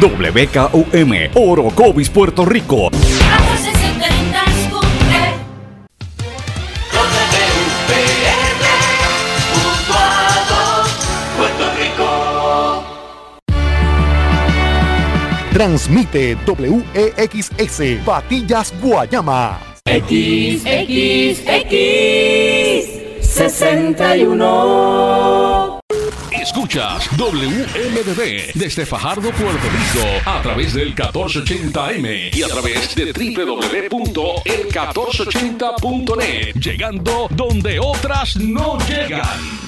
WKUM, Orocovis, Puerto Rico. Transmite WEXS Patillas Guayama. X, X, X, 61. Escuchas WMDB desde Fajardo, Puerto Rico, a través del 1480M y a través de www.el1480.net, llegando donde otras no llegan.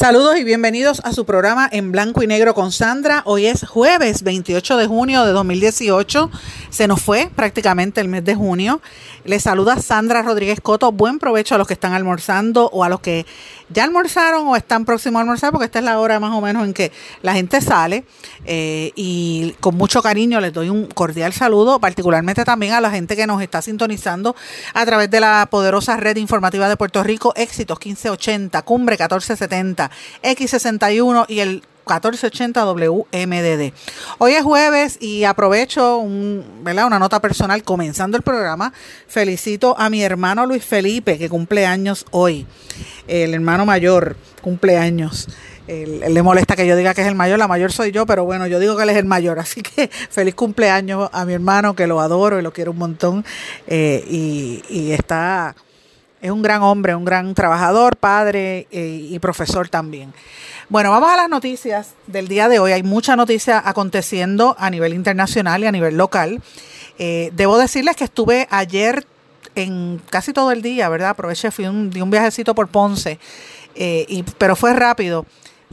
Saludos y bienvenidos a su programa en blanco y negro con Sandra. Hoy es jueves 28 de junio de 2018. Se nos fue prácticamente el mes de junio. Les saluda Sandra Rodríguez Coto. Buen provecho a los que están almorzando o a los que ya almorzaron o están próximos a almorzar, porque esta es la hora más o menos en que la gente sale. Eh, y con mucho cariño les doy un cordial saludo, particularmente también a la gente que nos está sintonizando a través de la poderosa red informativa de Puerto Rico, Éxitos 1580, Cumbre 1470, X61 y el 1480 WMDD. Hoy es jueves y aprovecho un, una nota personal comenzando el programa. Felicito a mi hermano Luis Felipe, que cumple años hoy. El hermano mayor cumple años. Le molesta que yo diga que es el mayor, la mayor soy yo, pero bueno, yo digo que él es el mayor. Así que feliz cumpleaños a mi hermano, que lo adoro y lo quiero un montón. Eh, y, está, es un gran hombre, un gran trabajador, padre eh, y profesor también. Bueno, vamos a las noticias del día de hoy. Hay mucha noticia aconteciendo a nivel internacional y a nivel local. Eh, debo decirles que estuve ayer en casi todo el día, ¿verdad? Aproveché, fui un, un viajecito por Ponce, eh, y, pero fue rápido.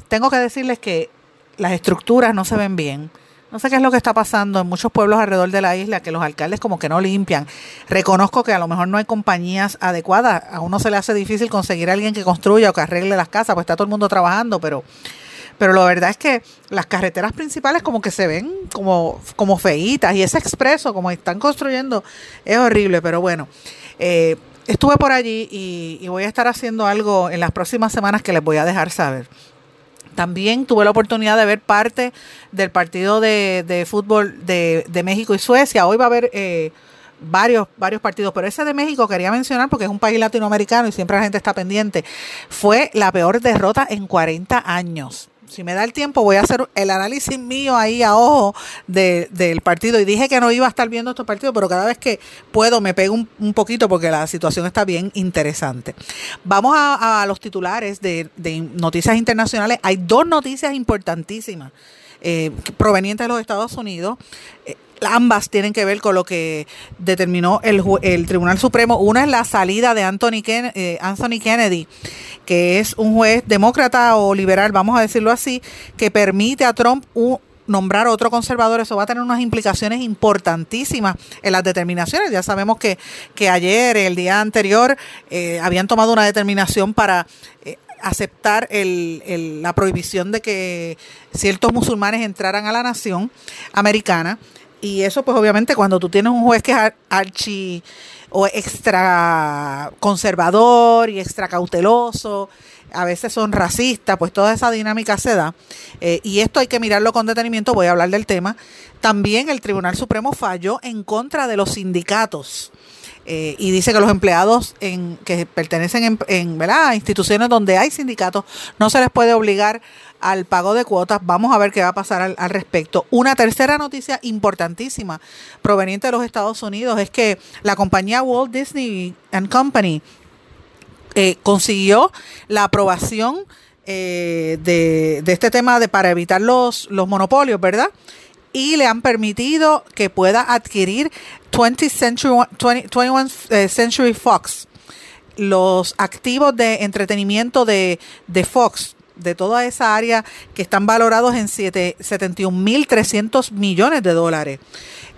Tengo que decirles que las estructuras no se ven bien no sé qué es lo que está pasando en muchos pueblos alrededor de la isla, que los alcaldes como que no limpian. Reconozco que a lo mejor no hay compañías adecuadas. A uno se le hace difícil conseguir a alguien que construya o que arregle las casas, pues está todo el mundo trabajando, pero, pero la verdad es que las carreteras principales como que se ven como, como feitas y ese expreso como están construyendo es horrible, pero bueno. Eh, estuve por allí y voy a estar haciendo algo en las próximas semanas que les voy a dejar saber. También tuve la oportunidad de ver parte del partido de, fútbol de, México y Suecia. Hoy va a haber eh, varios, varios partidos, pero ese de México quería mencionar porque es un país latinoamericano y siempre la gente está pendiente. Fue la peor derrota en 40 años si me da el tiempo, voy a hacer el análisis mío ahí a ojo del partido. Y dije que no iba a estar viendo estos partidos, pero cada vez que puedo me pego un, poquito porque la situación está bien interesante. Vamos a, los titulares de, noticias internacionales. Hay dos noticias importantísimas. Eh, provenientes de los Estados Unidos. Eh, ambas tienen que ver con lo que determinó el, el Tribunal Supremo. Una es la salida de Anthony, eh, Anthony Kennedy, que es un juez demócrata o liberal, vamos a decirlo así, que permite a Trump nombrar otro conservador, eso va a tener unas implicaciones importantísimas en las determinaciones. Ya sabemos que, que ayer, el día anterior, eh, habían tomado una determinación para eh, aceptar el, la prohibición de que ciertos musulmanes entraran a la nación americana. Y eso, pues obviamente, cuando tú tienes un juez que es archi o extra conservador y extra cauteloso, a veces son racistas, pues toda esa dinámica se da. Eh, y esto hay que mirarlo con detenimiento, voy a hablar del tema. También el Tribunal Supremo falló en contra de los sindicatos. Eh, y dice que los empleados en, que pertenecen en, en a instituciones donde hay sindicatos no se les puede obligar al pago de cuotas. Vamos a ver qué va a pasar al, respecto. Una tercera noticia importantísima proveniente de los Estados Unidos es que la compañía Walt Disney and Company eh, consiguió la aprobación eh, de, este tema de para evitar los monopolios, ¿verdad? Y le han permitido que pueda adquirir 20 Century, 21 eh, Century Fox los activos de entretenimiento de, de Fox, de toda esa área que están valorados en 71.300 millones de dólares.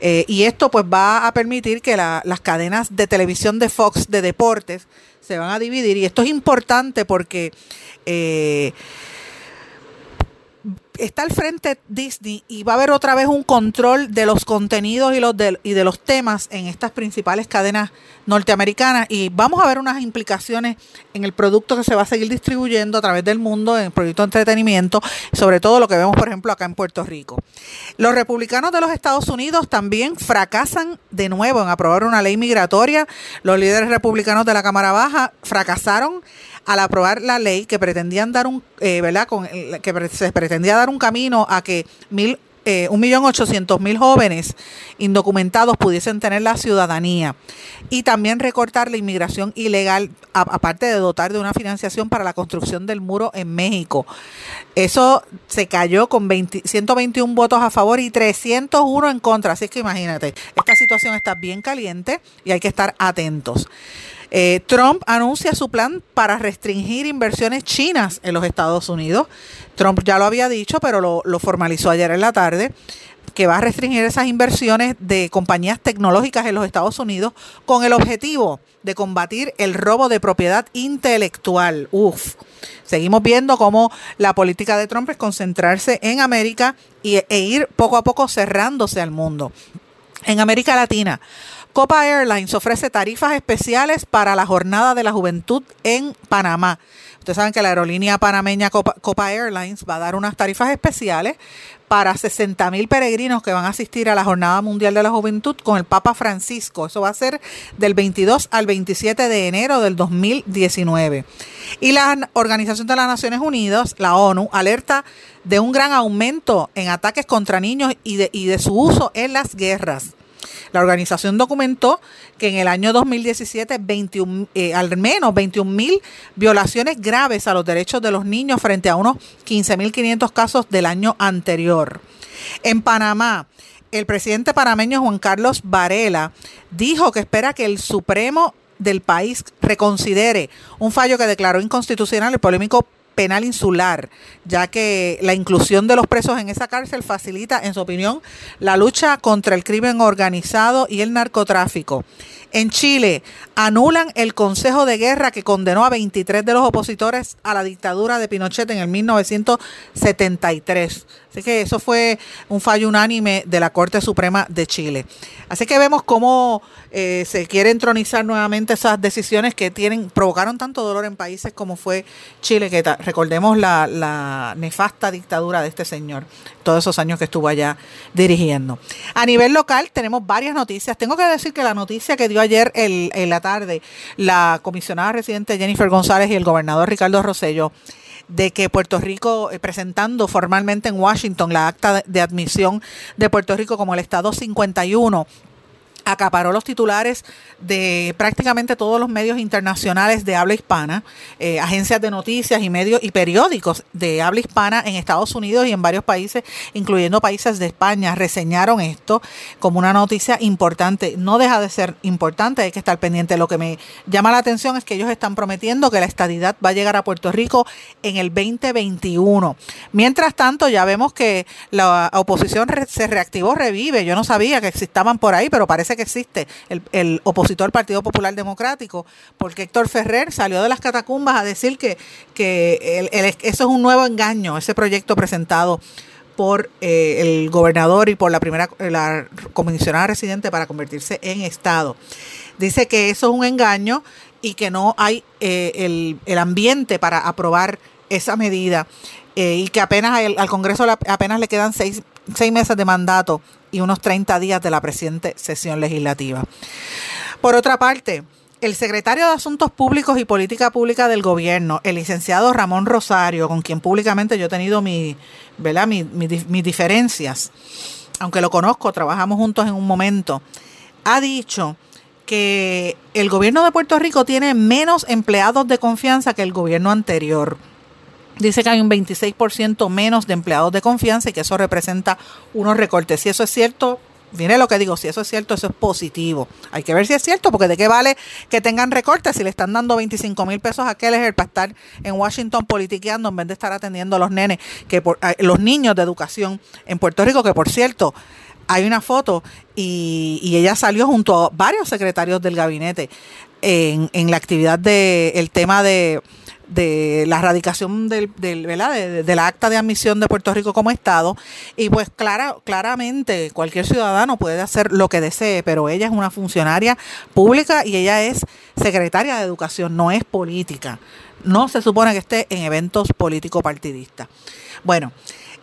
Eh, y esto pues va a permitir que las cadenas de televisión de Fox de deportes se van a dividir. Y esto es importante porque... Eh, está al frente Disney y va a haber otra vez un control de los contenidos y, los de, y de los temas en estas principales cadenas norteamericanas y vamos a ver unas implicaciones en el producto que se va a seguir distribuyendo a través del mundo, en el proyecto de entretenimiento, sobre todo lo que vemos, por ejemplo, acá en Puerto Rico. Los republicanos de los Estados Unidos también fracasan de nuevo en aprobar una ley migratoria. Los líderes republicanos de la Cámara Baja fracasaron al aprobar la ley que pretendían dar un, eh, ¿verdad? Con, que se pretendía dar un camino a que mil eh, un millón ochocientos mil jóvenes indocumentados pudiesen tener la ciudadanía y también recortar la inmigración ilegal, aparte de dotar de una financiación para la construcción del muro en México. Eso se cayó con 121 votos a favor y 301 en contra. Así que imagínate, esta situación está bien caliente y hay que estar atentos. Eh, Trump anuncia su plan para restringir inversiones chinas en los Estados Unidos. Trump ya lo había dicho, pero lo, formalizó ayer en la tarde que va a restringir esas inversiones de compañías tecnológicas en los Estados Unidos con el objetivo de combatir el robo de propiedad intelectual. Uf, seguimos viendo cómo la política de Trump es concentrarse en América y, e ir poco a poco cerrándose al mundo. En América Latina, Copa Airlines ofrece tarifas especiales para la Jornada de la Juventud en Panamá. Ustedes saben que la aerolínea panameña Copa, Airlines va a dar unas tarifas especiales para 60 mil peregrinos que van a asistir a la Jornada Mundial de la Juventud con el Papa Francisco. Eso va a ser del 22 al 27 de enero del 2019. Y la Organización de las Naciones Unidas, la ONU, alerta de un gran aumento en ataques contra niños y de, y de su uso en las guerras. La organización documentó que en el año 2017 eh, al menos 21 mil violaciones graves a los derechos de los niños frente a unos 15.500 casos del año anterior. En Panamá, el presidente panameño Juan Carlos Varela dijo que espera que el Supremo del país reconsidere un fallo que declaró inconstitucional el polémico penal insular, ya que la inclusión de los presos en esa cárcel facilita, en su opinión, la lucha contra el crimen organizado y el narcotráfico. En Chile, anulan el Consejo de Guerra que condenó a 23 de los opositores a la dictadura de Pinochet en el 1973. Así que eso fue un fallo unánime de la Corte Suprema de Chile. Así que vemos cómo eh, se quiere entronizar nuevamente esas decisiones que tienen provocaron tanto dolor en países como fue Chile, que recordemos la, la nefasta dictadura de este señor, todos esos años que estuvo allá dirigiendo. A nivel local tenemos varias noticias. Tengo que decir que la noticia que dio ayer en la tarde la comisionada residente Jennifer González y el gobernador Ricardo Rosello de que Puerto Rico, eh, presentando formalmente en Washington la acta de admisión de Puerto Rico como el Estado 51, acaparó los titulares de prácticamente todos los medios internacionales de habla hispana, eh, agencias de noticias y medios y periódicos de habla hispana en Estados Unidos y en varios países, incluyendo países de España, reseñaron esto como una noticia importante. No deja de ser importante, hay que estar pendiente. Lo que me llama la atención es que ellos están prometiendo que la estadidad va a llegar a Puerto Rico en el 2021. Mientras tanto, ya vemos que la oposición se reactivó, revive. Yo no sabía que existaban por ahí, pero parece que existe el, opositor Partido Popular Democrático, porque Héctor Ferrer salió de las catacumbas a decir que, que eso es un nuevo engaño, ese proyecto presentado por eh, el gobernador y por la primera la comisionada residente para convertirse en Estado. Dice que eso es un engaño y que no hay eh, el, el, ambiente para aprobar esa medida eh, y que apenas al Congreso apenas le quedan seis, seis meses de mandato y unos 30 días de la presente sesión legislativa. Por otra parte, el secretario de Asuntos Públicos y Política Pública del Gobierno, el licenciado Ramón Rosario, con quien públicamente yo he tenido mi, ¿verdad? mis diferencias, aunque lo conozco, trabajamos juntos en un momento, ha dicho que el gobierno de Puerto Rico tiene menos empleados de confianza que el gobierno anterior. Dice que hay un 26% menos de empleados de confianza y que eso representa unos recortes. Si eso es cierto, Mire lo que digo, si eso es cierto, eso es positivo. Hay que ver si es cierto, porque de qué vale que tengan recortes si le están dando 25 mil pesos a Keller para estar en Washington politiqueando en vez de estar atendiendo a los nenes, que por, los niños de educación en Puerto Rico, que por cierto, hay una foto y, y ella salió junto a varios secretarios del gabinete en, en la actividad del el tema de de la radicación del, del. De, la acta de admisión de Puerto Rico como Estado. Y pues clara, claramente cualquier ciudadano puede hacer lo que desee, pero ella es una funcionaria pública y ella es secretaria de Educación, no es política. No se supone que esté en eventos político-partidistas. Bueno,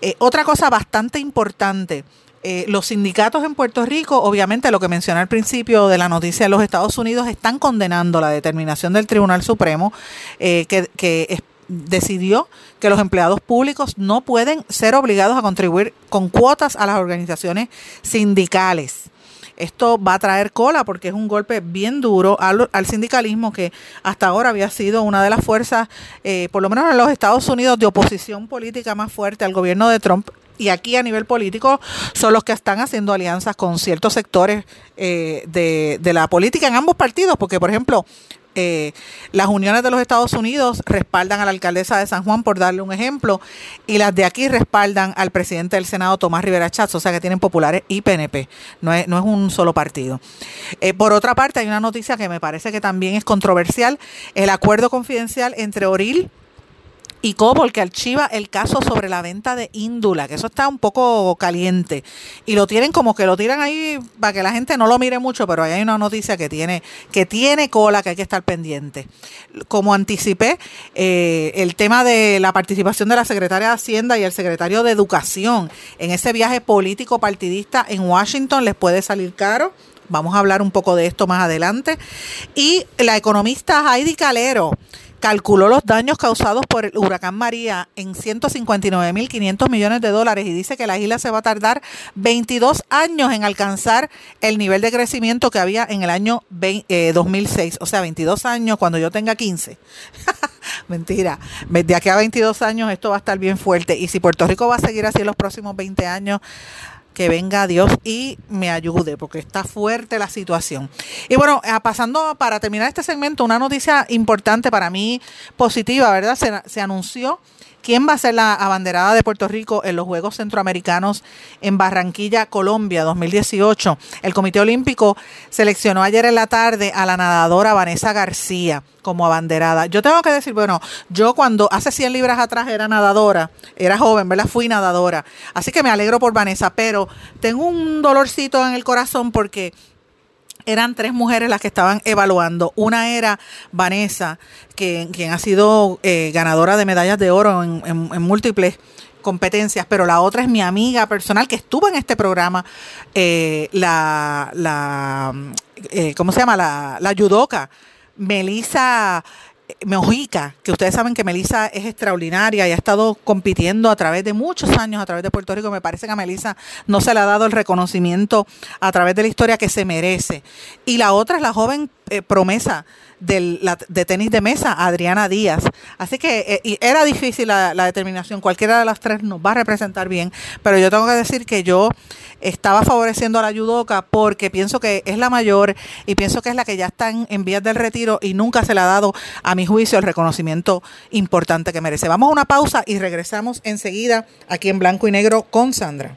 eh, otra cosa bastante importante eh, los sindicatos en Puerto Rico, obviamente lo que mencioné al principio de la noticia de los Estados Unidos, están condenando la determinación del Tribunal Supremo eh, que, decidió que los empleados públicos no pueden ser obligados a contribuir con cuotas a las organizaciones sindicales. Esto va a traer cola porque es un golpe bien duro al, sindicalismo que hasta ahora había sido una de las fuerzas, eh, por lo menos en los Estados Unidos, de oposición política más fuerte al gobierno de Trump y aquí a nivel político son los que están haciendo alianzas con ciertos sectores eh, de, de, la política en ambos partidos, porque por ejemplo, eh, las uniones de los Estados Unidos respaldan a la alcaldesa de San Juan, por darle un ejemplo, y las de aquí respaldan al presidente del Senado, Tomás Rivera Chats, o sea que tienen populares y PNP, no es, no es un solo partido. Eh, por otra parte, hay una noticia que me parece que también es controversial, el acuerdo confidencial entre Oril, y Cobol que archiva el caso sobre la venta de índula, que eso está un poco caliente. Y lo tienen como que lo tiran ahí para que la gente no lo mire mucho, pero ahí hay una noticia que tiene, que tiene cola que hay que estar pendiente. Como anticipé, eh, el tema de la participación de la secretaria de Hacienda y el secretario de Educación en ese viaje político partidista en Washington les puede salir caro. Vamos a hablar un poco de esto más adelante. Y la economista Heidi Calero calculó los daños causados por el huracán María en 159.500 millones de dólares y dice que la isla se va a tardar 22 años en alcanzar el nivel de crecimiento que había en el año 2006. Eh, o sea, 22 años cuando yo tenga 15. Mentira. De aquí a 22 años esto va a estar bien fuerte. Y si Puerto Rico va a seguir así en los próximos 20 años, que venga Dios y me ayude, porque está fuerte la situación. Y bueno, eh, pasando para terminar este segmento, una noticia importante para mí, positiva, ¿verdad? Se, se anunció ¿Quién va a ser la abanderada de Puerto Rico en los Juegos Centroamericanos en Barranquilla, Colombia, 2018? El Comité Olímpico seleccionó ayer en la tarde a la nadadora Vanessa García como abanderada. Yo tengo que decir, bueno, yo cuando hace 100 libras atrás era nadadora, era joven, ¿verdad? Fui nadadora. Así que me alegro por Vanessa, pero tengo un dolorcito en el corazón porque eran tres mujeres las que estaban evaluando. Una era Vanessa, que, quien ha sido eh, ganadora de medallas de oro en, múltiples competencias, pero la otra es mi amiga personal que estuvo en este programa, eh, la, la eh, ¿cómo se llama? La, la judoka, Melissa Meojica, que ustedes saben que Melissa es extraordinaria y ha estado compitiendo a través de muchos años a través de Puerto Rico. Me parece que a Melissa no se le ha dado el reconocimiento a través de la historia que se merece. Y la otra es la joven eh, promesa del, de tenis de mesa, Adriana Díaz. Así que eh, era difícil la, determinación, cualquiera de las tres nos va a representar bien, pero yo tengo que decir que yo estaba favoreciendo a la judoka porque pienso que es la mayor y pienso que es la que ya está en, en vías del retiro y nunca se le ha dado, a mi juicio, el reconocimiento importante que merece. Vamos a una pausa y regresamos enseguida aquí en Blanco y Negro con Sandra.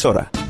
emisora.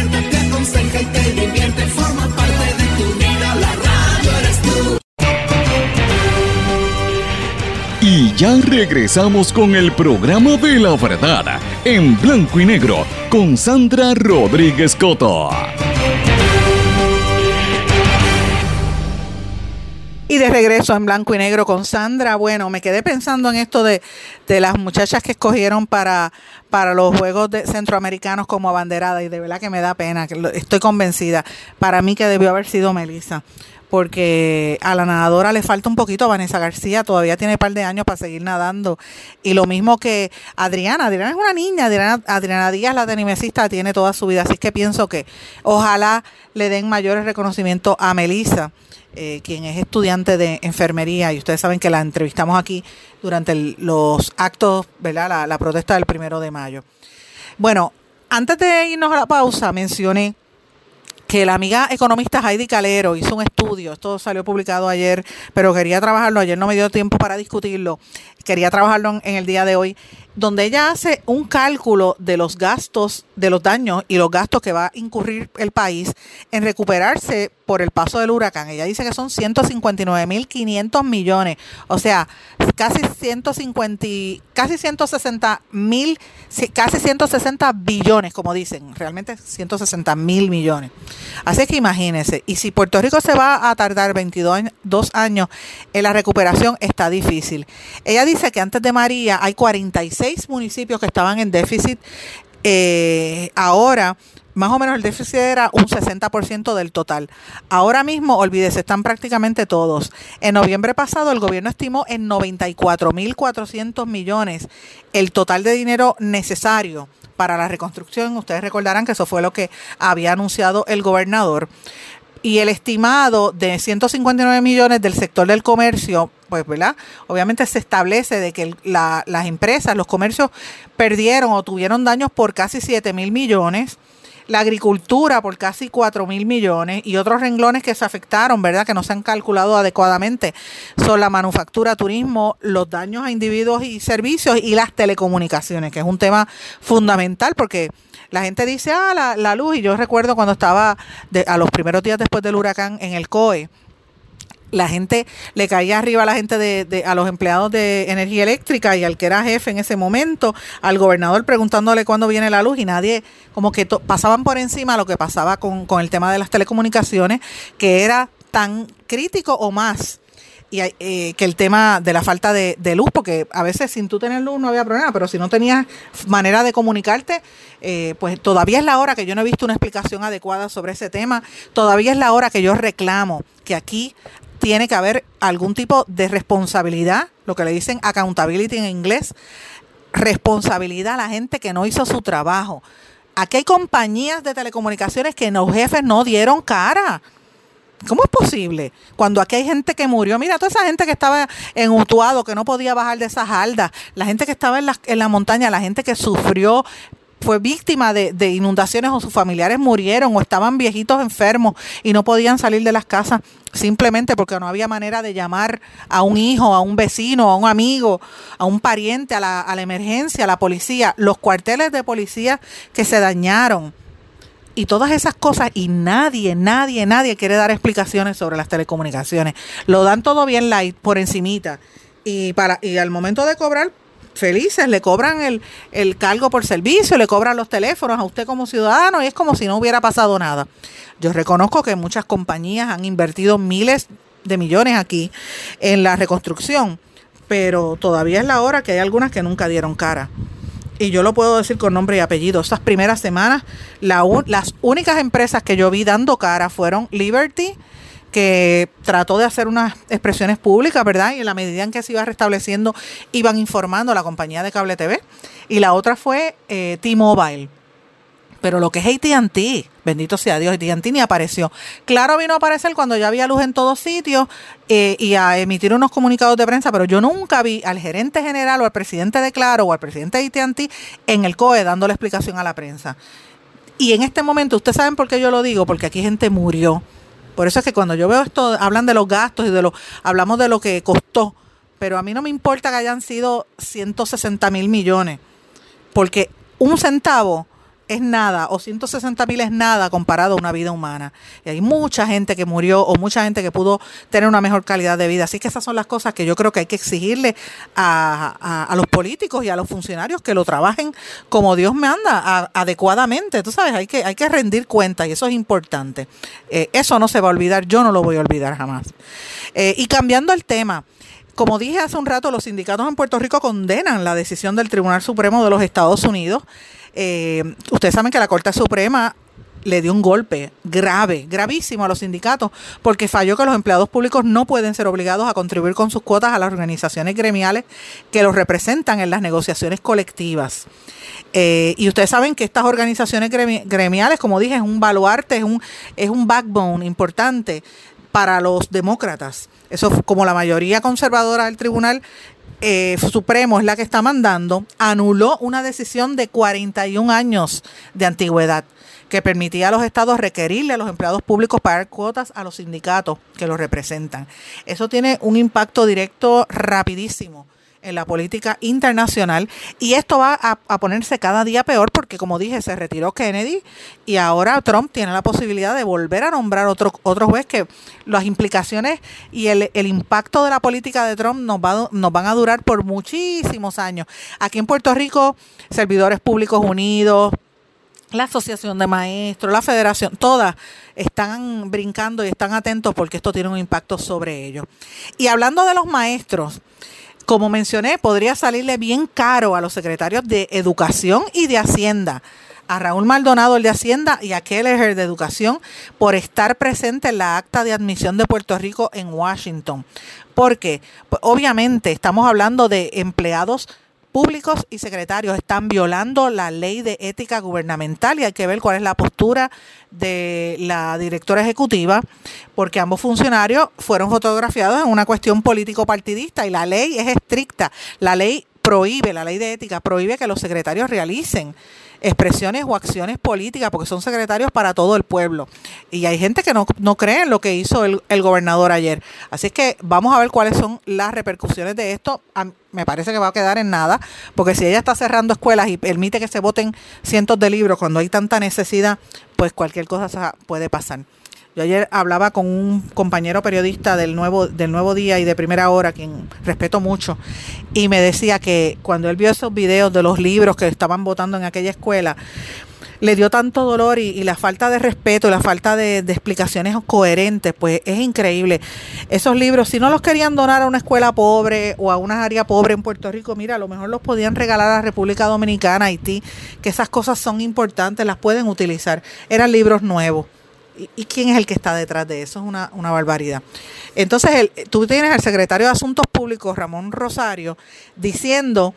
ya regresamos con el programa de la verdad en blanco y negro con Sandra Rodríguez Coto. Y de regreso en blanco y negro con Sandra. Bueno, me quedé pensando en esto de, de las muchachas que escogieron para, para los Juegos de Centroamericanos como abanderada y de verdad que me da pena, que estoy convencida. Para mí que debió haber sido Melissa porque a la nadadora le falta un poquito, Vanessa García todavía tiene un par de años para seguir nadando. Y lo mismo que Adriana, Adriana es una niña, Adriana, Díaz, la tenimesista, tiene toda su vida, así que pienso que ojalá le den mayores reconocimientos a Melissa. Eh, quien es estudiante de enfermería, y ustedes saben que la entrevistamos aquí durante los actos, ¿verdad? La, la protesta del primero de mayo. Bueno, antes de irnos a la pausa, mencioné que la amiga economista Heidi Calero hizo un estudio, esto salió publicado ayer, pero quería trabajarlo, ayer no me dio tiempo para discutirlo, quería trabajarlo en, el día de hoy, donde ella hace un cálculo de los gastos, de los daños y los gastos que va a incurrir el país en recuperarse por el paso del huracán. Ella dice que son 159.500 millones, o sea, casi 150, casi 160 mil, casi 160 billones, como dicen, realmente 160 mil millones. Así que imagínense, y si Puerto Rico se va a tardar 22 años en la recuperación, está difícil. Ella dice que antes de María hay 46 municipios que estaban en déficit. Eh, ahora, más o menos el déficit era un 60% del total. Ahora mismo, olvídese, están prácticamente todos. En noviembre pasado, el gobierno estimó en 94.400 millones el total de dinero necesario para la reconstrucción. Ustedes recordarán que eso fue lo que había anunciado el gobernador y el estimado de 159 millones del sector del comercio, pues, ¿verdad? Obviamente se establece de que las empresas, los comercios perdieron o tuvieron daños por casi 7 mil millones, la agricultura por casi 4 mil millones y otros renglones que se afectaron, ¿verdad? Que no se han calculado adecuadamente son la manufactura, turismo, los daños a individuos y servicios y las telecomunicaciones, que es un tema fundamental porque la gente dice, ah, la, luz, y yo recuerdo cuando estaba a los primeros días después del huracán en el COE, la gente le caía arriba a la gente de, de, a los empleados de energía eléctrica y al que era jefe en ese momento, al gobernador preguntándole cuándo viene la luz y nadie como que pasaban por encima lo que pasaba con, con el tema de las telecomunicaciones, que era tan crítico o más y eh, que el tema de la falta de, de, luz, porque a veces sin tú tener luz no había problema, pero si no tenías manera de comunicarte, eh, pues todavía es la hora que yo no he visto una explicación adecuada sobre ese tema, todavía es la hora que yo reclamo que aquí tiene que haber algún tipo de responsabilidad, lo que le dicen accountability en inglés, responsabilidad a la gente que no hizo su trabajo. Aquí hay compañías de telecomunicaciones que los jefes no dieron cara. ¿Cómo es posible? Cuando aquí hay gente que murió, mira, toda esa gente que estaba en Utuado, que no podía bajar de esas haldas, la gente que estaba en la, en la montaña, la gente que sufrió fue víctima de, de, inundaciones o sus familiares murieron o estaban viejitos enfermos y no podían salir de las casas simplemente porque no había manera de llamar a un hijo, a un vecino, a un amigo, a un pariente, a la emergencia, a la policía, los cuarteles de policía que se dañaron y todas esas cosas y nadie, nadie, nadie quiere dar explicaciones sobre las telecomunicaciones. Lo dan todo bien light, por encimita. Y, para, y al momento de cobrar, felices, le cobran el, el cargo por servicio, le cobran los teléfonos a usted como ciudadano y es como si no hubiera pasado nada. Yo reconozco que muchas compañías han invertido miles de millones aquí en la reconstrucción, pero todavía es la hora que hay algunas que nunca dieron cara y yo lo puedo decir con nombre y apellido. Estas primeras semanas, la las únicas empresas que yo vi dando cara fueron Liberty, que trató de hacer unas expresiones públicas, ¿verdad? Y en la medida en que se iba restableciendo, iban informando a la compañía de cable TV. Y la otra fue eh, T-Mobile pero lo que es ATT, bendito sea Dios, ATT ni apareció. Claro, vino a aparecer cuando ya había luz en todos sitios eh, y a emitir unos comunicados de prensa, pero yo nunca vi al gerente general o al presidente de Claro o al presidente de ATT en el COE dando la explicación a la prensa. Y en este momento, ¿ustedes saben por qué yo lo digo? Porque aquí gente murió. Por eso es que cuando yo veo esto, hablan de los gastos y de lo, hablamos de lo que costó, pero a mí no me importa que hayan sido 160 mil millones, porque un centavo es nada o 160 mil es nada comparado a una vida humana. Y hay mucha gente que murió o mucha gente que pudo tener una mejor calidad de vida. Así que esas son las cosas que yo creo que hay que exigirle a, a, los políticos y a los funcionarios que lo trabajen como Dios me anda, adecuadamente. Tú sabes, hay que, hay que rendir cuenta y eso es importante. Eh, eso no se va a olvidar, yo no lo voy a olvidar jamás. Eh, y cambiando el tema. Como dije hace un rato, los sindicatos en Puerto Rico condenan la decisión del Tribunal Supremo de los Estados Unidos eh, ustedes saben que la Corte Suprema le dio un golpe grave, gravísimo a los sindicatos, porque falló que los empleados públicos no pueden ser obligados a contribuir con sus cuotas a las organizaciones gremiales que los representan en las negociaciones colectivas. Eh, y ustedes saben que estas organizaciones gremiales, como dije, es un baluarte, es un, es un backbone importante para los demócratas. Eso, como la mayoría conservadora del tribunal eh, Supremo es la que está mandando, anuló una decisión de 41 años de antigüedad que permitía a los estados requerirle a los empleados públicos pagar cuotas a los sindicatos que los representan. Eso tiene un impacto directo rapidísimo en la política internacional y esto va a, ponerse cada día peor porque como dije se retiró Kennedy y ahora Trump tiene la posibilidad de volver a nombrar otro, otro juez que las implicaciones y el, el impacto de la política de Trump nos, va, nos van a durar por muchísimos años. Aquí en Puerto Rico, Servidores Públicos Unidos, la Asociación de Maestros, la Federación, todas están brincando y están atentos porque esto tiene un impacto sobre ellos. Y hablando de los maestros, como mencioné, podría salirle bien caro a los secretarios de Educación y de Hacienda, a Raúl Maldonado, el de Hacienda, y a Kelleher de Educación, por estar presente en la acta de admisión de Puerto Rico en Washington. Porque, pues, obviamente, estamos hablando de empleados públicos y secretarios están violando la ley de ética gubernamental y hay que ver cuál es la postura de la directora ejecutiva, porque ambos funcionarios fueron fotografiados en una cuestión político-partidista y la ley es estricta. La ley prohíbe, la ley de ética prohíbe que los secretarios realicen expresiones o acciones políticas, porque son secretarios para todo el pueblo. Y hay gente que no, no cree en lo que hizo el, el gobernador ayer. Así que vamos a ver cuáles son las repercusiones de esto. me parece que va a quedar en nada, porque si ella está cerrando escuelas y permite que se voten cientos de libros cuando hay tanta necesidad, pues cualquier cosa puede pasar. Yo ayer hablaba con un compañero periodista del nuevo, del nuevo día y de primera hora, quien respeto mucho, y me decía que cuando él vio esos videos de los libros que estaban votando en aquella escuela, le dio tanto dolor y, la falta de respeto y la falta de, explicaciones coherentes, pues es increíble. Esos libros, si no los querían donar a una escuela pobre o a una área pobre en Puerto Rico, mira, a lo mejor los podían regalar a República Dominicana, Haití, que esas cosas son importantes, las pueden utilizar. Eran libros nuevos. ¿Y, quién es el que está detrás de eso? Es una, una barbaridad. Entonces, el, tú tienes al secretario de Asuntos Públicos, Ramón Rosario, diciendo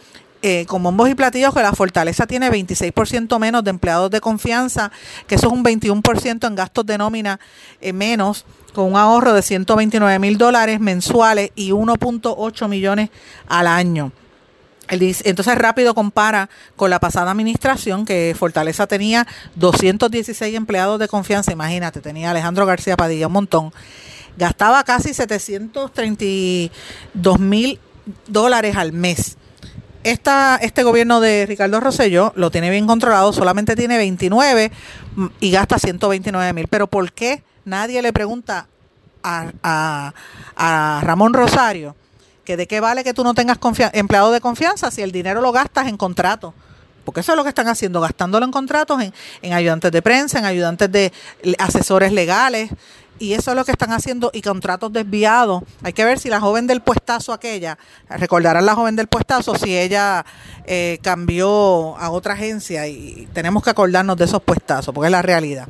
eh, con bombos y platillos que la fortaleza tiene 26% menos de empleados de confianza, que eso es un 21% en gastos de nómina eh, menos, con un ahorro de 129 mil dólares mensuales y 1.8 millones al año. Entonces rápido compara con la pasada administración que Fortaleza tenía 216 empleados de confianza, imagínate, tenía Alejandro García Padilla un montón, gastaba casi 732 mil dólares al mes esta, este gobierno de Ricardo Rosselló lo tiene bien controlado, solamente tiene 29 y gasta 129 mil. Pero ¿por qué nadie le pregunta a, Ramón Rosario que de qué vale que tú no tengas empleado de confianza si el dinero lo gastas en contratos? Porque eso es lo que están haciendo, gastándolo en contratos, en, en ayudantes de prensa, en ayudantes de asesores legales, y eso es lo que están haciendo y contratos desviados. Hay que ver si la joven del puestazo aquella, recordarán la joven del puestazo si ella eh, cambió a otra agencia y tenemos que acordarnos de esos puestazos porque es la realidad.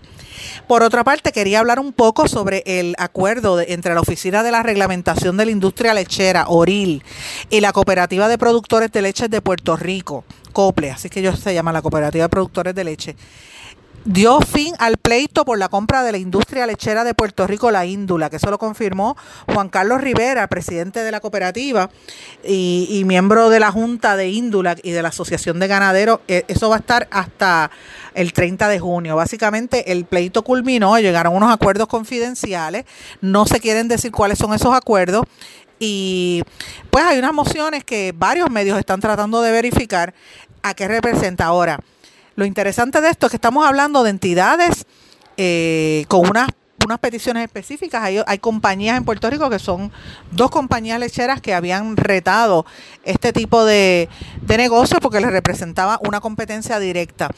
Por otra parte, quería hablar un poco sobre el acuerdo entre la Oficina de la Reglamentación de la Industria Lechera, ORIL, y la Cooperativa de Productores de Leche de Puerto Rico, COPLE, así que ellos se llama la Cooperativa de Productores de Leche dio fin al pleito por la compra de la industria lechera de Puerto Rico, la Índula, que eso lo confirmó Juan Carlos Rivera, presidente de la cooperativa y, miembro de la Junta de Índula y de la Asociación de Ganaderos. E, eso va a estar hasta el 30 de junio. Básicamente el pleito culminó, llegaron unos acuerdos confidenciales, no se quieren decir cuáles son esos acuerdos y pues hay unas mociones que varios medios están tratando de verificar a qué representa ahora. Lo interesante de esto es que estamos hablando de entidades eh, con unas unas peticiones específicas. Hay, hay, compañías en Puerto Rico que son dos compañías lecheras que habían retado este tipo de, de negocio porque les representaba una competencia directa.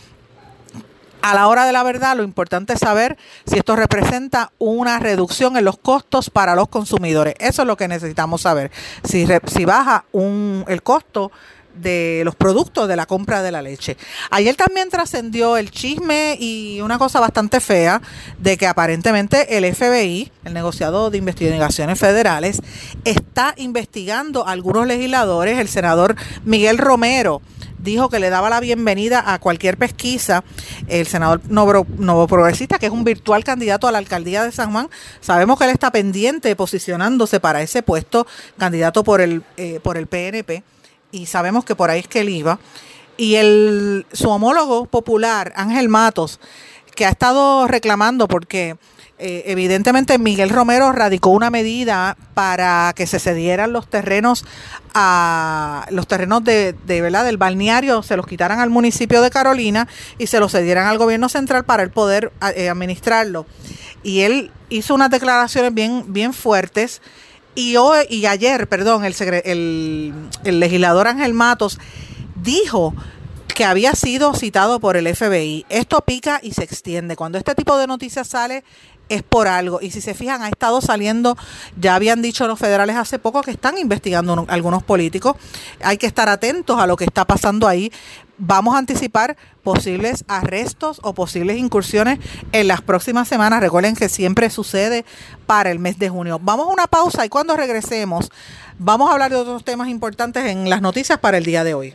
A la hora de la verdad, lo importante es saber si esto representa una reducción en los costos para los consumidores. Eso es lo que necesitamos saber. Si, baja el costo de los productos de la compra de la leche. Ayer también trascendió el chisme y una cosa bastante fea de que aparentemente el FBI, el negociado de investigaciones federales, está investigando a algunos legisladores. El senador Miguel Romero dijo que le daba la bienvenida a cualquier pesquisa. El senador Novo, Progresista, que es un virtual candidato a la alcaldía de San Juan, sabemos que él está pendiente, posicionándose para ese puesto, candidato por el, eh, por el PNP y sabemos que por ahí es que él iba. Y el, su homólogo popular, Ángel Matos, que ha estado reclamando porque eh, evidentemente Miguel Romero radicó una medida para que se cedieran los terrenos a los terrenos de, de verdad del balneario se los quitaran al municipio de Carolina y se los cedieran al gobierno central para el poder eh, administrarlo y él hizo unas declaraciones bien bien fuertes y, hoy, y ayer, perdón, el, el, el legislador Ángel Matos dijo que había sido citado por el FBI. Esto pica y se extiende. Cuando este tipo de noticias sale es por algo. Y si se fijan, ha estado saliendo, ya habían dicho los federales hace poco que están investigando algunos políticos. Hay que estar atentos a lo que está pasando ahí. Vamos a anticipar posibles arrestos o posibles incursiones en las próximas semanas. Recuerden que siempre sucede para el mes de junio. Vamos a una pausa y cuando regresemos vamos a hablar de otros temas importantes en las noticias para el día de hoy.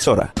emisora.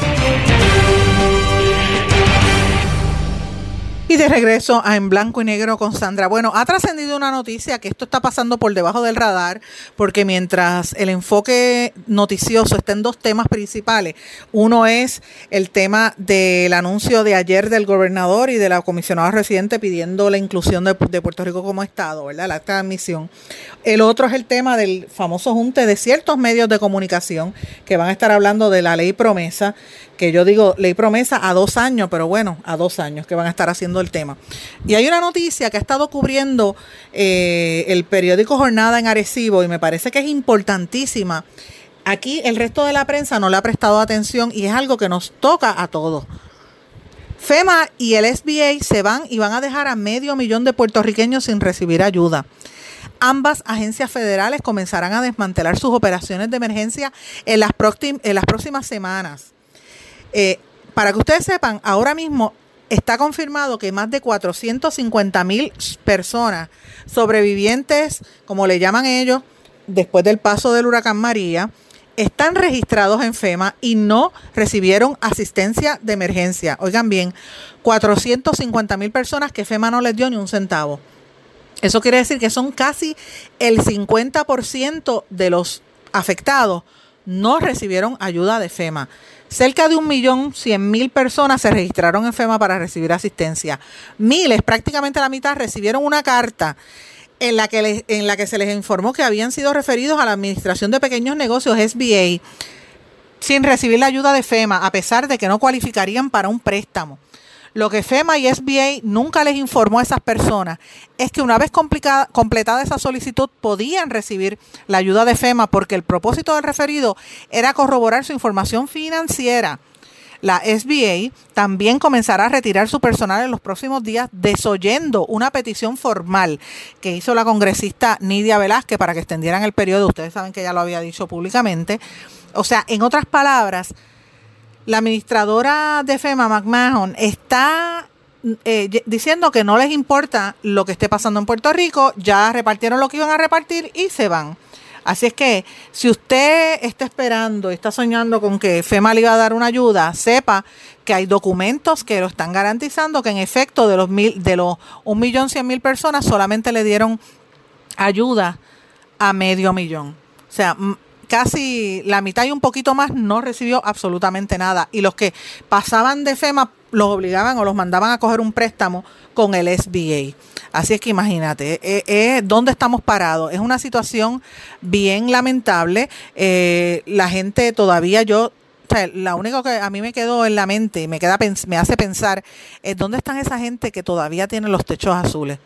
De regreso a En Blanco y Negro con Sandra. Bueno, ha trascendido una noticia que esto está pasando por debajo del radar, porque mientras el enfoque noticioso está en dos temas principales, uno es el tema del anuncio de ayer del gobernador y de la comisionada residente pidiendo la inclusión de, de Puerto Rico como Estado, ¿verdad? La acta de admisión. El otro es el tema del famoso junte de ciertos medios de comunicación que van a estar hablando de la ley promesa, que yo digo ley promesa a dos años, pero bueno, a dos años que van a estar haciendo el tema. Y hay una noticia que ha estado cubriendo eh, el periódico Jornada en Arecibo y me parece que es importantísima. Aquí el resto de la prensa no le ha prestado atención y es algo que nos toca a todos. FEMA y el SBA se van y van a dejar a medio millón de puertorriqueños sin recibir ayuda. Ambas agencias federales comenzarán a desmantelar sus operaciones de emergencia en las, en las próximas semanas. Eh, para que ustedes sepan, ahora mismo está confirmado que más de 450 mil personas sobrevivientes, como le llaman ellos, después del paso del huracán María, están registrados en FEMA y no recibieron asistencia de emergencia. Oigan bien, 450 mil personas que FEMA no les dio ni un centavo. Eso quiere decir que son casi el 50% de los afectados no recibieron ayuda de FEMA. Cerca de un millón cien mil personas se registraron en FEMA para recibir asistencia. Miles, prácticamente la mitad, recibieron una carta en la que, les, en la que se les informó que habían sido referidos a la Administración de Pequeños Negocios, SBA, sin recibir la ayuda de FEMA, a pesar de que no cualificarían para un préstamo. Lo que FEMA y SBA nunca les informó a esas personas es que una vez completada esa solicitud podían recibir la ayuda de FEMA porque el propósito del referido era corroborar su información financiera. la SBA también comenzará a retirar su personal en los próximos días, desoyendo una petición formal que hizo la congresista Nidia Velázquez para que extendieran el periodo. Ustedes saben que ya lo había dicho públicamente. O sea, en otras palabras, la administradora de FEMA, McMahon, está eh, diciendo que no les importa lo que esté pasando en Puerto Rico, ya repartieron lo que iban a repartir y se van. Así es que si usted está esperando, está soñando con que FEMA le iba a dar una ayuda, sepa que hay documentos que lo están garantizando que en efecto de los mil, de los un millón cien mil personas solamente le dieron ayuda a medio millón. O sea, casi la mitad y un poquito más no recibió absolutamente nada. Y los que pasaban de FEMA los obligaban o los mandaban a coger un préstamo con el SBA. Así es que imagínate, eh, eh, ¿dónde estamos parados? Es una situación bien lamentable. Eh, la gente todavía, yo la única que a mí me quedó en la mente y me, queda, me hace pensar es dónde están esa gente que todavía tiene los techos azules.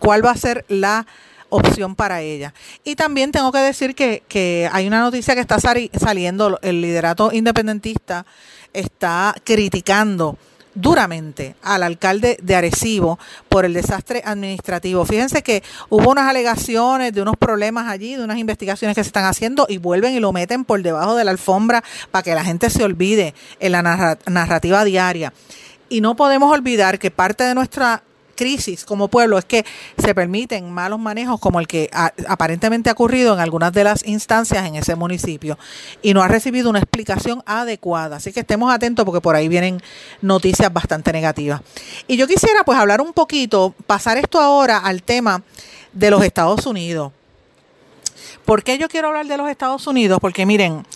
¿Cuál va a ser la opción para ella? Y también tengo que decir que, que hay una noticia que está saliendo, el liderato independentista está criticando duramente al alcalde de Arecibo por el desastre administrativo. Fíjense que hubo unas alegaciones de unos problemas allí, de unas investigaciones que se están haciendo y vuelven y lo meten por debajo de la alfombra para que la gente se olvide en la narrativa diaria. Y no podemos olvidar que parte de nuestra crisis como pueblo es que se permiten malos manejos como el que aparentemente ha ocurrido en algunas de las instancias en ese municipio y no ha recibido una explicación adecuada. Así que estemos atentos porque por ahí vienen noticias bastante negativas. Y yo quisiera pues hablar un poquito, pasar esto ahora al tema de los Estados Unidos. ¿Por qué yo quiero hablar de los Estados Unidos? Porque miren,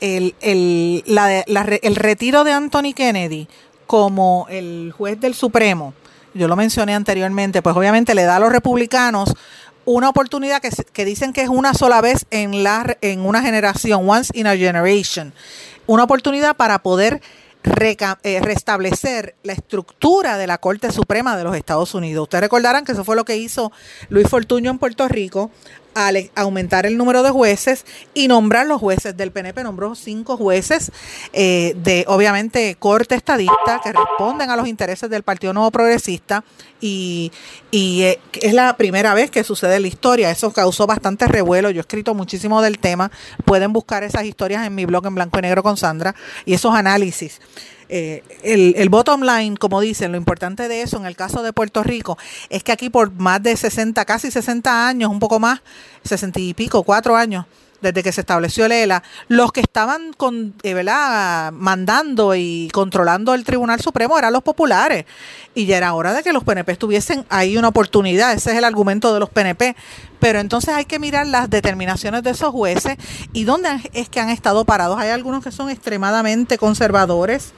el, el, el retiro de Anthony Kennedy como el juez del Supremo, yo lo mencioné anteriormente, pues obviamente le da a los republicanos una oportunidad que, que dicen que es una sola vez en, la, en una generación, once in a generation, una oportunidad para poder eh, restablecer la estructura de la Corte Suprema de los Estados Unidos. Ustedes recordarán que eso fue lo que hizo Luis Fortuño en Puerto Rico al aumentar el número de jueces y nombrar los jueces del PNP, nombró cinco jueces eh, de, obviamente, corte estadista que responden a los intereses del Partido Nuevo Progresista y, y eh, es la primera vez que sucede en la historia. Eso causó bastante revuelo. Yo he escrito muchísimo del tema. Pueden buscar esas historias en mi blog en blanco y negro con Sandra y esos análisis. Eh, el, el, bottom line, como dicen, lo importante de eso en el caso de Puerto Rico es que aquí por más de 60, casi 60 años, un poco más, 60 y pico, cuatro años, desde que se estableció el ELA, los que estaban con, eh, ¿verdad? mandando y controlando el Tribunal Supremo eran los populares. Y ya era hora de que los PNP tuviesen ahí una oportunidad. Ese es el argumento de los PNP. Pero entonces hay que mirar las determinaciones de esos jueces y dónde es que han estado parados. Hay algunos que son extremadamente conservadores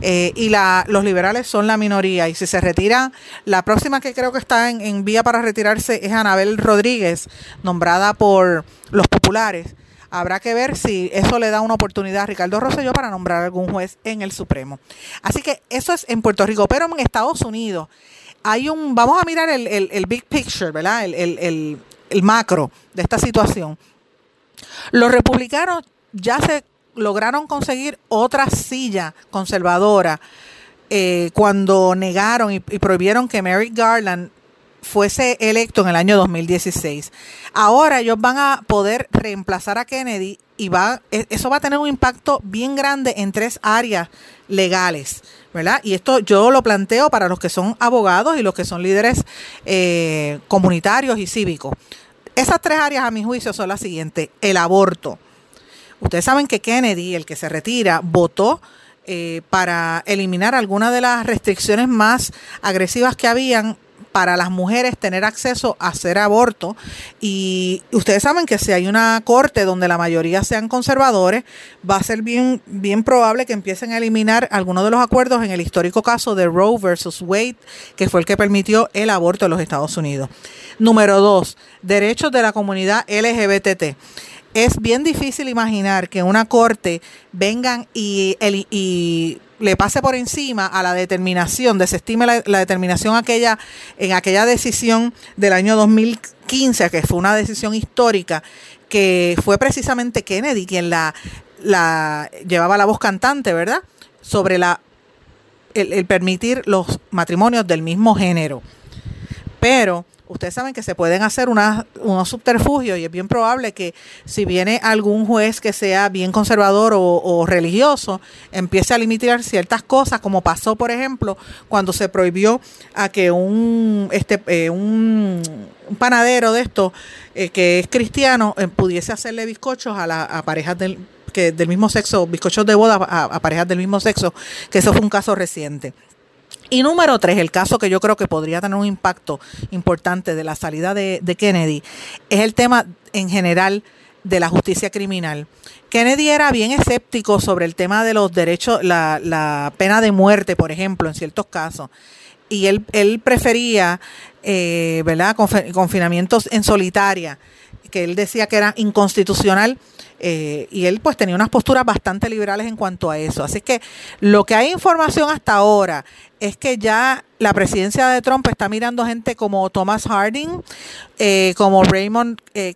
eh, y la, los liberales son la minoría. Y si se retira, la próxima que creo que está en, en vía para retirarse es Anabel Rodríguez, nombrada por los populares. Habrá que ver si eso le da una oportunidad a Ricardo Rosselló para nombrar algún juez en el Supremo. Así que eso es en Puerto Rico, pero en Estados Unidos hay un, vamos a mirar el, el, big picture, ¿verdad? El, el macro de esta situación. Los republicanos ya se lograron conseguir otra silla conservadora eh, cuando negaron y, prohibieron que Merrick Garland fuese electo en el año 2016. Ahora ellos van a poder reemplazar a Kennedy y va, e, eso va a tener un impacto bien grande en tres áreas legales, ¿verdad? Y esto yo lo planteo para los que son abogados y los que son líderes eh, comunitarios y cívicos. Esas tres áreas, a mi juicio, son las siguientes. El aborto. Ustedes saben que Kennedy, el que se retira, votó eh, para eliminar algunas de las restricciones más agresivas que habían para las mujeres tener acceso a hacer aborto. Y ustedes saben que si hay una corte donde la mayoría sean conservadores, va a ser bien, bien probable que empiecen a eliminar algunos de los acuerdos en el histórico caso de Roe versus Wade, que fue el que permitió el aborto en los Estados Unidos. Número dos, derechos de la comunidad LGBT es bien difícil imaginar que una corte vengan y, le pase por encima a la determinación, desestime la, determinación aquella, en aquella decisión del año 2015, que fue una decisión histórica, que fue precisamente Kennedy quien la, llevaba la voz cantante, ¿verdad? sobre la el permitir los matrimonios del mismo género. Pero ustedes saben que se pueden hacer una, unos subterfugios y es bien probable que si viene algún juez que sea bien conservador o, religioso, empiece a limitar ciertas cosas, como pasó, por ejemplo, cuando se prohibió a que un, este, eh, un, panadero de estos eh, que es cristiano eh, pudiese hacerle bizcochos a, la, parejas del, que, del mismo sexo, bizcochos de boda a parejas del mismo sexo, que eso fue un caso reciente. Y número tres, el caso que yo creo que podría tener un impacto importante de la salida de, Kennedy, es el tema en general de la justicia criminal. Kennedy era bien escéptico sobre el tema de los derechos, la, la pena de muerte, por ejemplo, en ciertos casos. Y él, él prefería, eh, ¿verdad?, confinamientos en solitaria, que él decía que era inconstitucional eh, y él pues tenía unas posturas bastante liberales en cuanto a eso. Así que lo que hay información hasta ahora es que ya la presidencia de Trump está mirando gente como Thomas Harding, eh, como Raymond eh,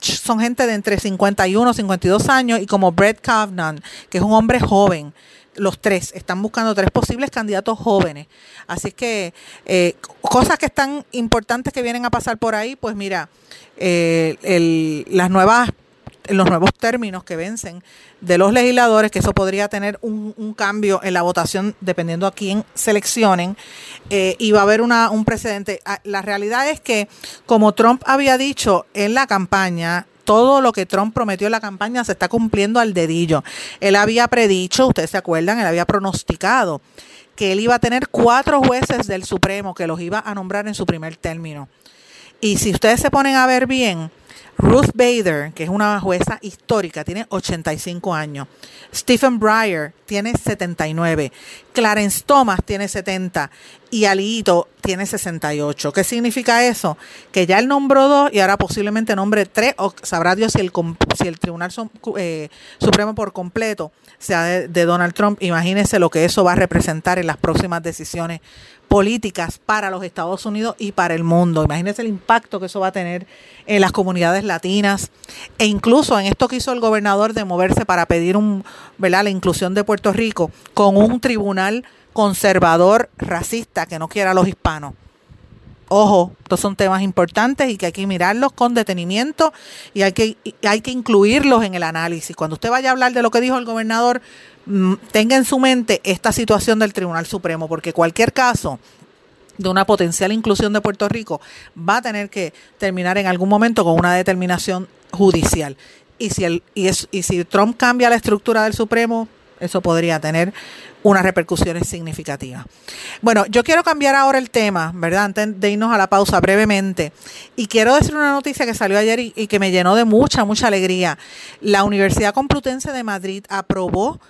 son gente de entre 51 y 52 años, y como Brett Kavanaugh, que es un hombre joven. Los tres están buscando tres posibles candidatos jóvenes. Así que eh, cosas que están importantes que vienen a pasar por ahí, pues mira, eh, el, las nuevas los nuevos términos que vencen de los legisladores, que eso podría tener un, un cambio en la votación dependiendo a quién seleccionen, eh, y va a haber una, un precedente. La realidad es que, como Trump había dicho en la campaña, todo lo que Trump prometió en la campaña se está cumpliendo al dedillo. Él había predicho, ustedes se acuerdan, él había pronosticado que él iba a tener cuatro jueces del Supremo que los iba a nombrar en su primer término. Y si ustedes se ponen a ver bien, Ruth Bader, que es una jueza histórica, tiene 85 años. Stephen Breyer tiene 79. Clarence Thomas tiene 70. Y Alito tiene 68. ¿Qué significa eso? Que ya él nombró dos y ahora posiblemente nombre tres, o sabrá Dios si el, si el Tribunal eh, Supremo por completo sea de, de Donald Trump. Imagínense lo que eso va a representar en las próximas decisiones políticas para los Estados Unidos y para el mundo. Imagínense el impacto que eso va a tener en las comunidades latinas e incluso en esto que hizo el gobernador de moverse para pedir un, ¿verdad? la inclusión de Puerto Rico con un tribunal conservador racista que no quiera a los hispanos. Ojo, estos son temas importantes y que hay que mirarlos con detenimiento y hay que, hay que incluirlos en el análisis. Cuando usted vaya a hablar de lo que dijo el gobernador, tenga en su mente esta situación del Tribunal Supremo, porque cualquier caso de una potencial inclusión de Puerto Rico va a tener que terminar en algún momento con una determinación judicial. Y si, el, y, es, y si Trump cambia la estructura del Supremo, eso podría tener unas repercusiones significativas. Bueno, yo quiero cambiar ahora el tema, ¿verdad? Antes de irnos a la pausa brevemente. Y quiero decir una noticia que salió ayer y, que me llenó de mucha, mucha alegría. La Universidad Complutense de Madrid aprobó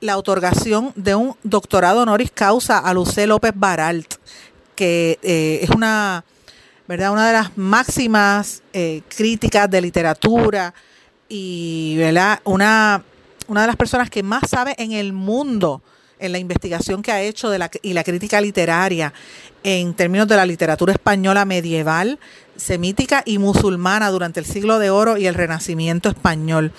la otorgación de un doctorado honoris causa a Lucé López Baralt, que eh, es una, ¿verdad? una de las máximas eh, críticas de literatura y ¿verdad? Una, una de las personas que más sabe en el mundo en la investigación que ha hecho de la, y la crítica literaria en términos de la literatura española medieval, semítica y musulmana durante el siglo de oro y el renacimiento español.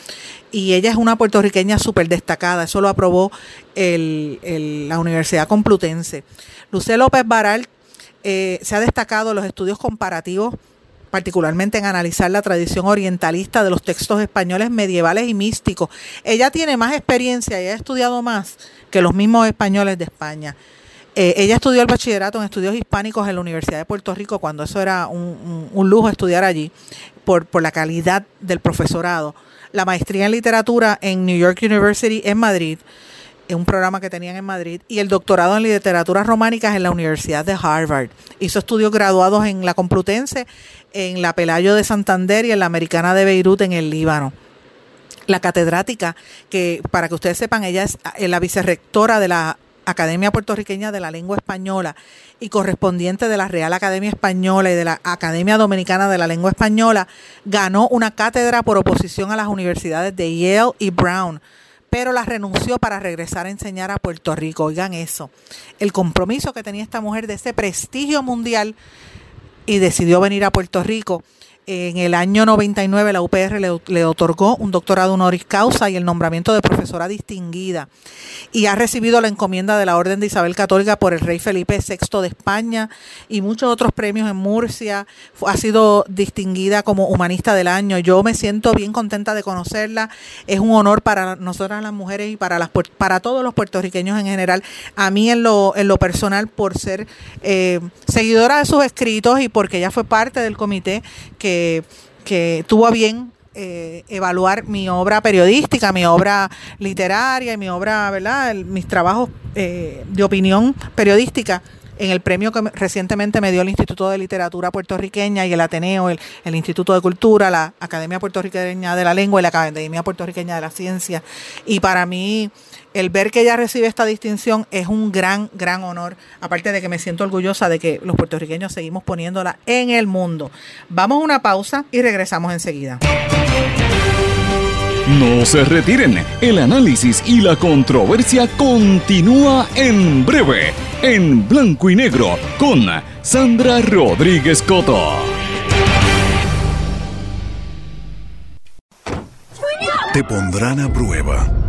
Y ella es una puertorriqueña súper destacada, eso lo aprobó el, la Universidad Complutense. Lucé López Baral eh, se ha destacado los estudios comparativos particularmente en analizar la tradición orientalista de los textos españoles medievales y místicos. Ella tiene más experiencia y ha estudiado más que los mismos españoles de España. Eh, ella estudió el bachillerato en estudios hispánicos en la Universidad de Puerto Rico cuando eso era un, un, un lujo estudiar allí por, por la calidad del profesorado. La maestría en literatura en New York University en Madrid un programa que tenían en Madrid, y el doctorado en literaturas románicas en la Universidad de Harvard. Hizo estudios graduados en la Complutense, en la Pelayo de Santander y en la Americana de Beirut en el Líbano. La catedrática, que para que ustedes sepan, ella es la vicerrectora de la Academia Puertorriqueña de la Lengua Española y correspondiente de la Real Academia Española y de la Academia Dominicana de la Lengua Española, ganó una cátedra por oposición a las universidades de Yale y Brown pero la renunció para regresar a enseñar a Puerto Rico. Oigan eso, el compromiso que tenía esta mujer de ese prestigio mundial y decidió venir a Puerto Rico. En el año 99 la UPR le, otorgó un doctorado honoris causa y el nombramiento de profesora distinguida. Y ha recibido la encomienda de la Orden de Isabel Católica por el rey Felipe VI de España y muchos otros premios en Murcia. Ha sido distinguida como humanista del año. Yo me siento bien contenta de conocerla. Es un honor para nosotras las mujeres y para, las, para todos los puertorriqueños en general. A mí en lo, en lo personal por ser eh, seguidora de sus escritos y porque ella fue parte del comité que que, tuvo a bien eh, evaluar mi obra periodística, mi obra literaria y mi obra, ¿verdad? mis trabajos eh, de opinión periodística en el premio que recientemente me dio el Instituto de Literatura Puertorriqueña y el Ateneo, el, el, Instituto de Cultura, la Academia Puertorriqueña de la Lengua y la Academia Puertorriqueña de la Ciencia. Y para mí el ver que ella recibe esta distinción es un gran, gran honor. Aparte de que me siento orgullosa de que los puertorriqueños seguimos poniéndola en el mundo. Vamos a una pausa y regresamos enseguida. No se retiren, el análisis y la controversia continúa en breve, en blanco y negro, con Sandra Rodríguez Coto. Te pondrán a prueba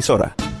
Hay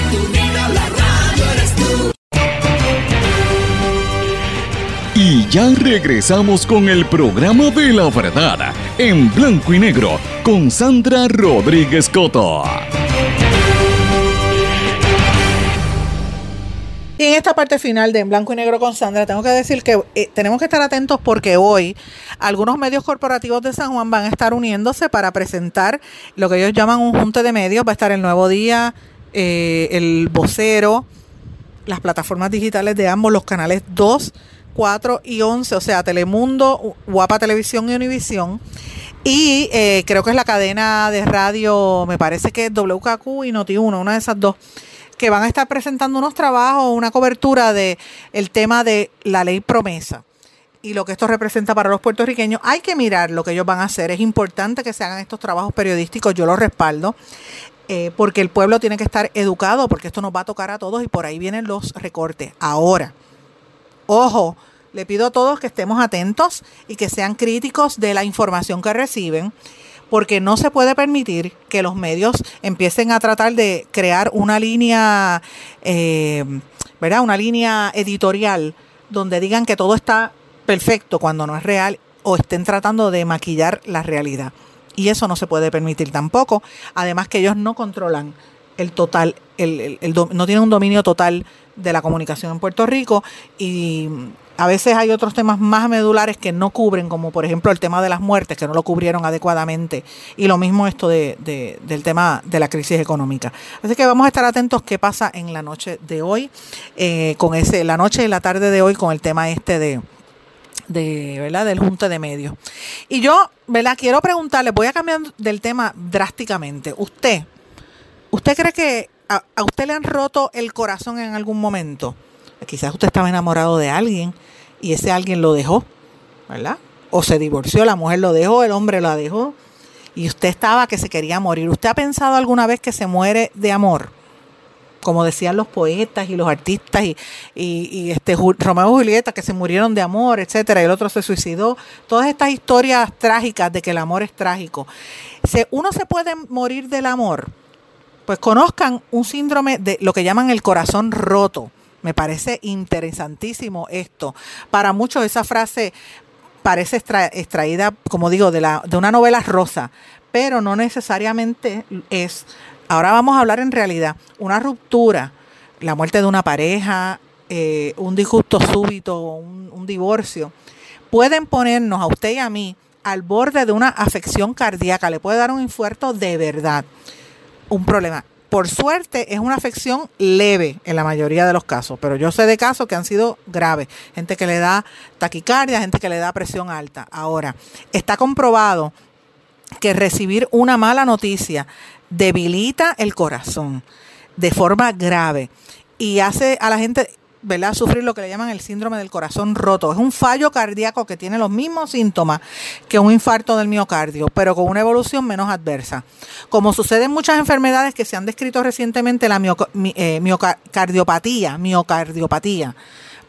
ya regresamos con el programa de la verdad, en blanco y negro, con Sandra Rodríguez Coto. Y en esta parte final de En Blanco y Negro con Sandra, tengo que decir que eh, tenemos que estar atentos porque hoy algunos medios corporativos de San Juan van a estar uniéndose para presentar lo que ellos llaman un junte de medios. Va a estar el Nuevo Día, eh, el Vocero, las plataformas digitales de ambos, los canales 2, 4 y 11, o sea, Telemundo, Guapa Televisión y Univisión. Y eh, creo que es la cadena de radio, me parece que es WKQ y Noti1, una de esas dos, que van a estar presentando unos trabajos, una cobertura de tema de la ley promesa y lo que esto representa para los puertorriqueños. Hay que mirar lo que ellos van a hacer. Es importante que se hagan estos trabajos periodísticos, yo los respaldo. Eh, porque el pueblo tiene que estar educado, porque esto nos va a tocar a todos y por ahí vienen los recortes. Ahora, ojo, le pido a todos que estemos atentos y que sean críticos de la información que reciben, porque no se puede permitir que los medios empiecen a tratar de crear una línea, eh, ¿verdad? Una línea editorial donde digan que todo está perfecto cuando no es real o estén tratando de maquillar la realidad. Y eso no se puede permitir tampoco. Además que ellos no controlan el total, el, no tienen un dominio total de la comunicación en Puerto Rico y a veces hay otros temas más medulares que no cubren, como por ejemplo el tema de las muertes, que no lo cubrieron adecuadamente, y lo mismo esto de, del tema de la crisis económica. Así que vamos a estar atentos qué pasa en la noche de hoy, eh, con ese, la noche y la tarde de hoy con el tema este de, de, ¿verdad? del Junte de Medios. Y yo, ¿verdad? Quiero preguntarle, voy a cambiar del tema drásticamente. Usted, ¿usted cree que a, usted le han roto el corazón en algún momento? Quizás usted estaba enamorado de alguien y ese alguien lo dejó, ¿verdad? O se divorció, la mujer lo dejó, el hombre la dejó y usted estaba que se quería morir. ¿Usted ha pensado alguna vez que se muere de amor? como decían los poetas y los artistas y, y, este Romeo y Julieta que se murieron de amor, etcétera, y el otro se suicidó. Todas estas historias trágicas de que el amor es trágico. Si uno se puede morir del amor, pues conozcan un síndrome de lo que llaman el corazón roto. Me parece interesantísimo esto. Para muchos esa frase parece extraída, como digo, de, la, de una novela rosa, pero no necesariamente es Ahora vamos a hablar en realidad. Una ruptura, la muerte de una pareja, eh, un disgusto súbito, un, un divorcio, pueden ponernos a usted y a mí al borde de una afección cardíaca. Le puede dar un infarto de verdad. Un problema. Por suerte es una afección leve en la mayoría de los casos, pero yo sé de casos que han sido graves. Gente que le da taquicardia, gente que le da presión alta. Ahora, está comprobado que recibir una mala noticia debilita el corazón de forma grave y hace a la gente ¿verdad? sufrir lo que le llaman el síndrome del corazón roto. Es un fallo cardíaco que tiene los mismos síntomas que un infarto del miocardio, pero con una evolución menos adversa. Como sucede en muchas enfermedades que se han descrito recientemente, la eh, miocardiopatía, miocardiopatía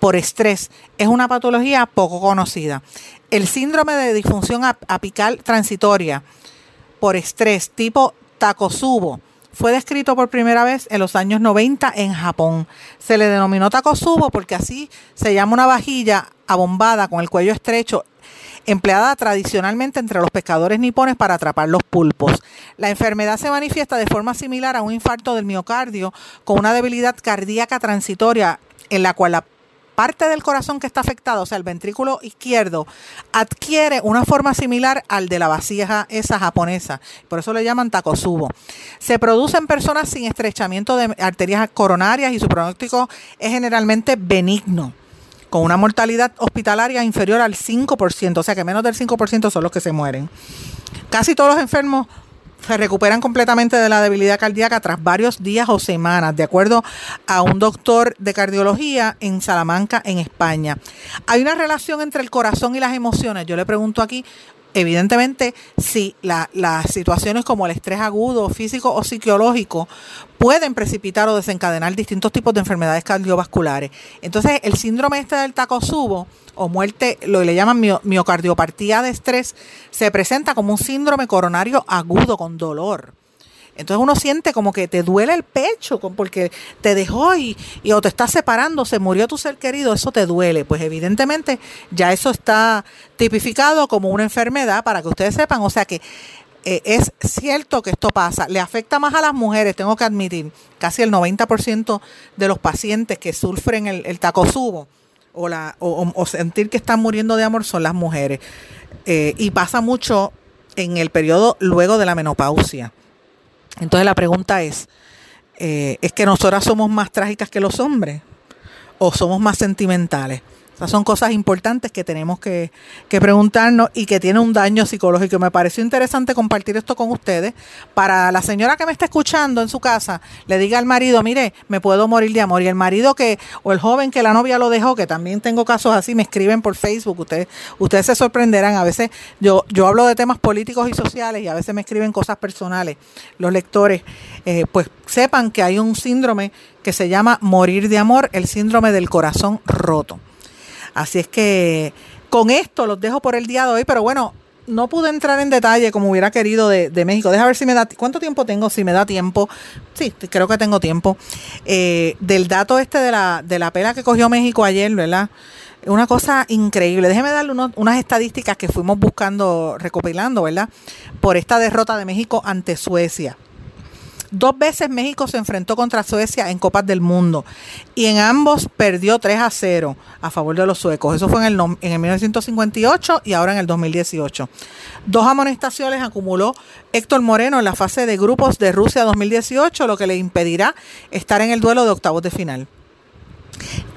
por estrés es una patología poco conocida. El síndrome de disfunción apical transitoria por estrés tipo Takosubo. Fue descrito por primera vez en los años 90 en Japón. Se le denominó Takosubo porque así se llama una vajilla abombada con el cuello estrecho empleada tradicionalmente entre los pescadores nipones para atrapar los pulpos. La enfermedad se manifiesta de forma similar a un infarto del miocardio con una debilidad cardíaca transitoria en la cual la parte del corazón que está afectado, o sea, el ventrículo izquierdo, adquiere una forma similar al de la vasija esa japonesa. Por eso le llaman takosubo. Se produce en personas sin estrechamiento de arterias coronarias y su pronóstico es generalmente benigno con una mortalidad hospitalaria inferior al 5%, o sea que menos del 5% son los que se mueren. Casi todos los enfermos se recuperan completamente de la debilidad cardíaca tras varios días o semanas, de acuerdo a un doctor de cardiología en Salamanca, en España. Hay una relación entre el corazón y las emociones. Yo le pregunto aquí, evidentemente, si las situaciones como el estrés agudo, físico o psicológico pueden precipitar o desencadenar distintos tipos de enfermedades cardiovasculares. Entonces, el síndrome este del tacosubo o muerte, lo que le llaman miocardiopatía de estrés, se presenta como un síndrome coronario agudo con dolor. Entonces uno siente como que te duele el pecho porque te dejó y, y, o te estás separando, se murió tu ser querido, eso te duele. Pues evidentemente ya eso está tipificado como una enfermedad para que ustedes sepan. O sea que eh, es cierto que esto pasa. Le afecta más a las mujeres, tengo que admitir. Casi el 90% de los pacientes que sufren el, el tacosubo o, sentir que están muriendo de amor son las mujeres. Eh, y pasa mucho en el periodo luego de la menopausia. Entonces la pregunta es, eh, ¿es que nosotras somos más trágicas que los hombres? ¿O somos más sentimentales? Son cosas importantes que tenemos que, que preguntarnos y que tiene un daño psicológico. Me pareció interesante compartir esto con ustedes. Para la señora que me está escuchando en su casa, le diga al marido, mire, me puedo morir de amor. Y el marido que, o el joven que la novia lo dejó, que también tengo casos así, me escriben por Facebook. Ustedes, ustedes se sorprenderán. A veces yo, yo hablo de temas políticos y sociales y a veces me escriben cosas personales. Los lectores, eh, pues sepan que hay un síndrome que se llama morir de amor, el síndrome del corazón roto. Así es que con esto los dejo por el día de hoy, pero bueno, no pude entrar en detalle como hubiera querido de, México. Deja ver si me da cuánto tiempo tengo, si me da tiempo. Sí, creo que tengo tiempo. Eh, del dato este de la, de la pela que cogió México ayer, ¿verdad? Una cosa increíble. Déjeme darle unas estadísticas que fuimos buscando, recopilando, ¿verdad? Por esta derrota de México ante Suecia. Dos veces México se enfrentó contra Suecia en Copas del Mundo y en ambos perdió 3 a 0 a favor de los suecos. Eso fue en el, en el 1958 y ahora en el 2018. Dos amonestaciones acumuló Héctor Moreno en la fase de grupos de Rusia 2018, lo que le impedirá estar en el duelo de octavos de final.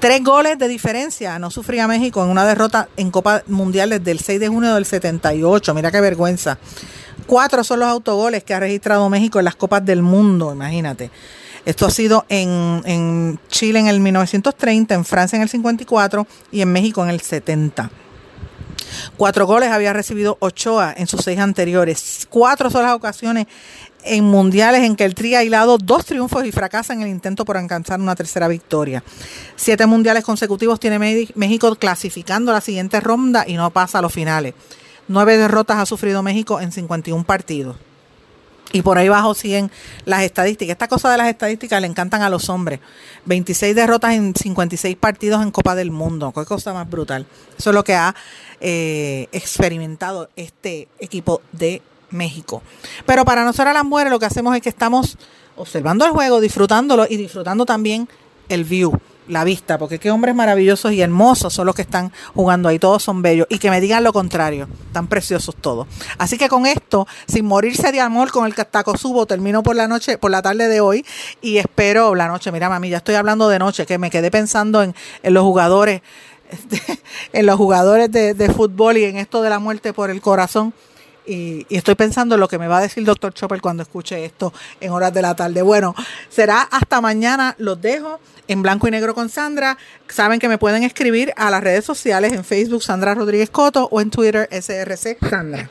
Tres goles de diferencia no sufría México en una derrota en Copa Mundial desde el 6 de junio del 78. Mira qué vergüenza. Cuatro son los autogoles que ha registrado México en las Copas del Mundo, imagínate. Esto ha sido en, Chile en el 1930, en Francia en el 54 y en México en el 70. Cuatro goles había recibido Ochoa en sus seis anteriores. Cuatro son las ocasiones en mundiales en que el Tri ha hilado dos triunfos y fracasa en el intento por alcanzar una tercera victoria. Siete mundiales consecutivos tiene México clasificando la siguiente ronda y no pasa a los finales. Nueve derrotas ha sufrido México en 51 partidos. Y por ahí abajo siguen las estadísticas. Esta cosa de las estadísticas le encantan a los hombres. 26 derrotas en 56 partidos en Copa del Mundo. Qué cosa más brutal. Eso es lo que ha eh, experimentado este equipo de México. Pero para nosotros las mujeres lo que hacemos es que estamos observando el juego, disfrutándolo y disfrutando también el view la vista, porque qué hombres maravillosos y hermosos son los que están jugando ahí, todos son bellos, y que me digan lo contrario, tan preciosos todos. Así que con esto, sin morirse de amor con el taco subo, termino por la noche, por la tarde de hoy, y espero la noche, mira mami, ya estoy hablando de noche, que me quedé pensando en, los jugadores, en los jugadores de, de fútbol y en esto de la muerte por el corazón. Y, estoy pensando en lo que me va a decir el doctor Chopper cuando escuche esto en horas de la tarde. Bueno, será hasta mañana. Los dejo en blanco y negro con Sandra. Saben que me pueden escribir a las redes sociales en Facebook Sandra Rodríguez Coto o en Twitter SRC Sandra.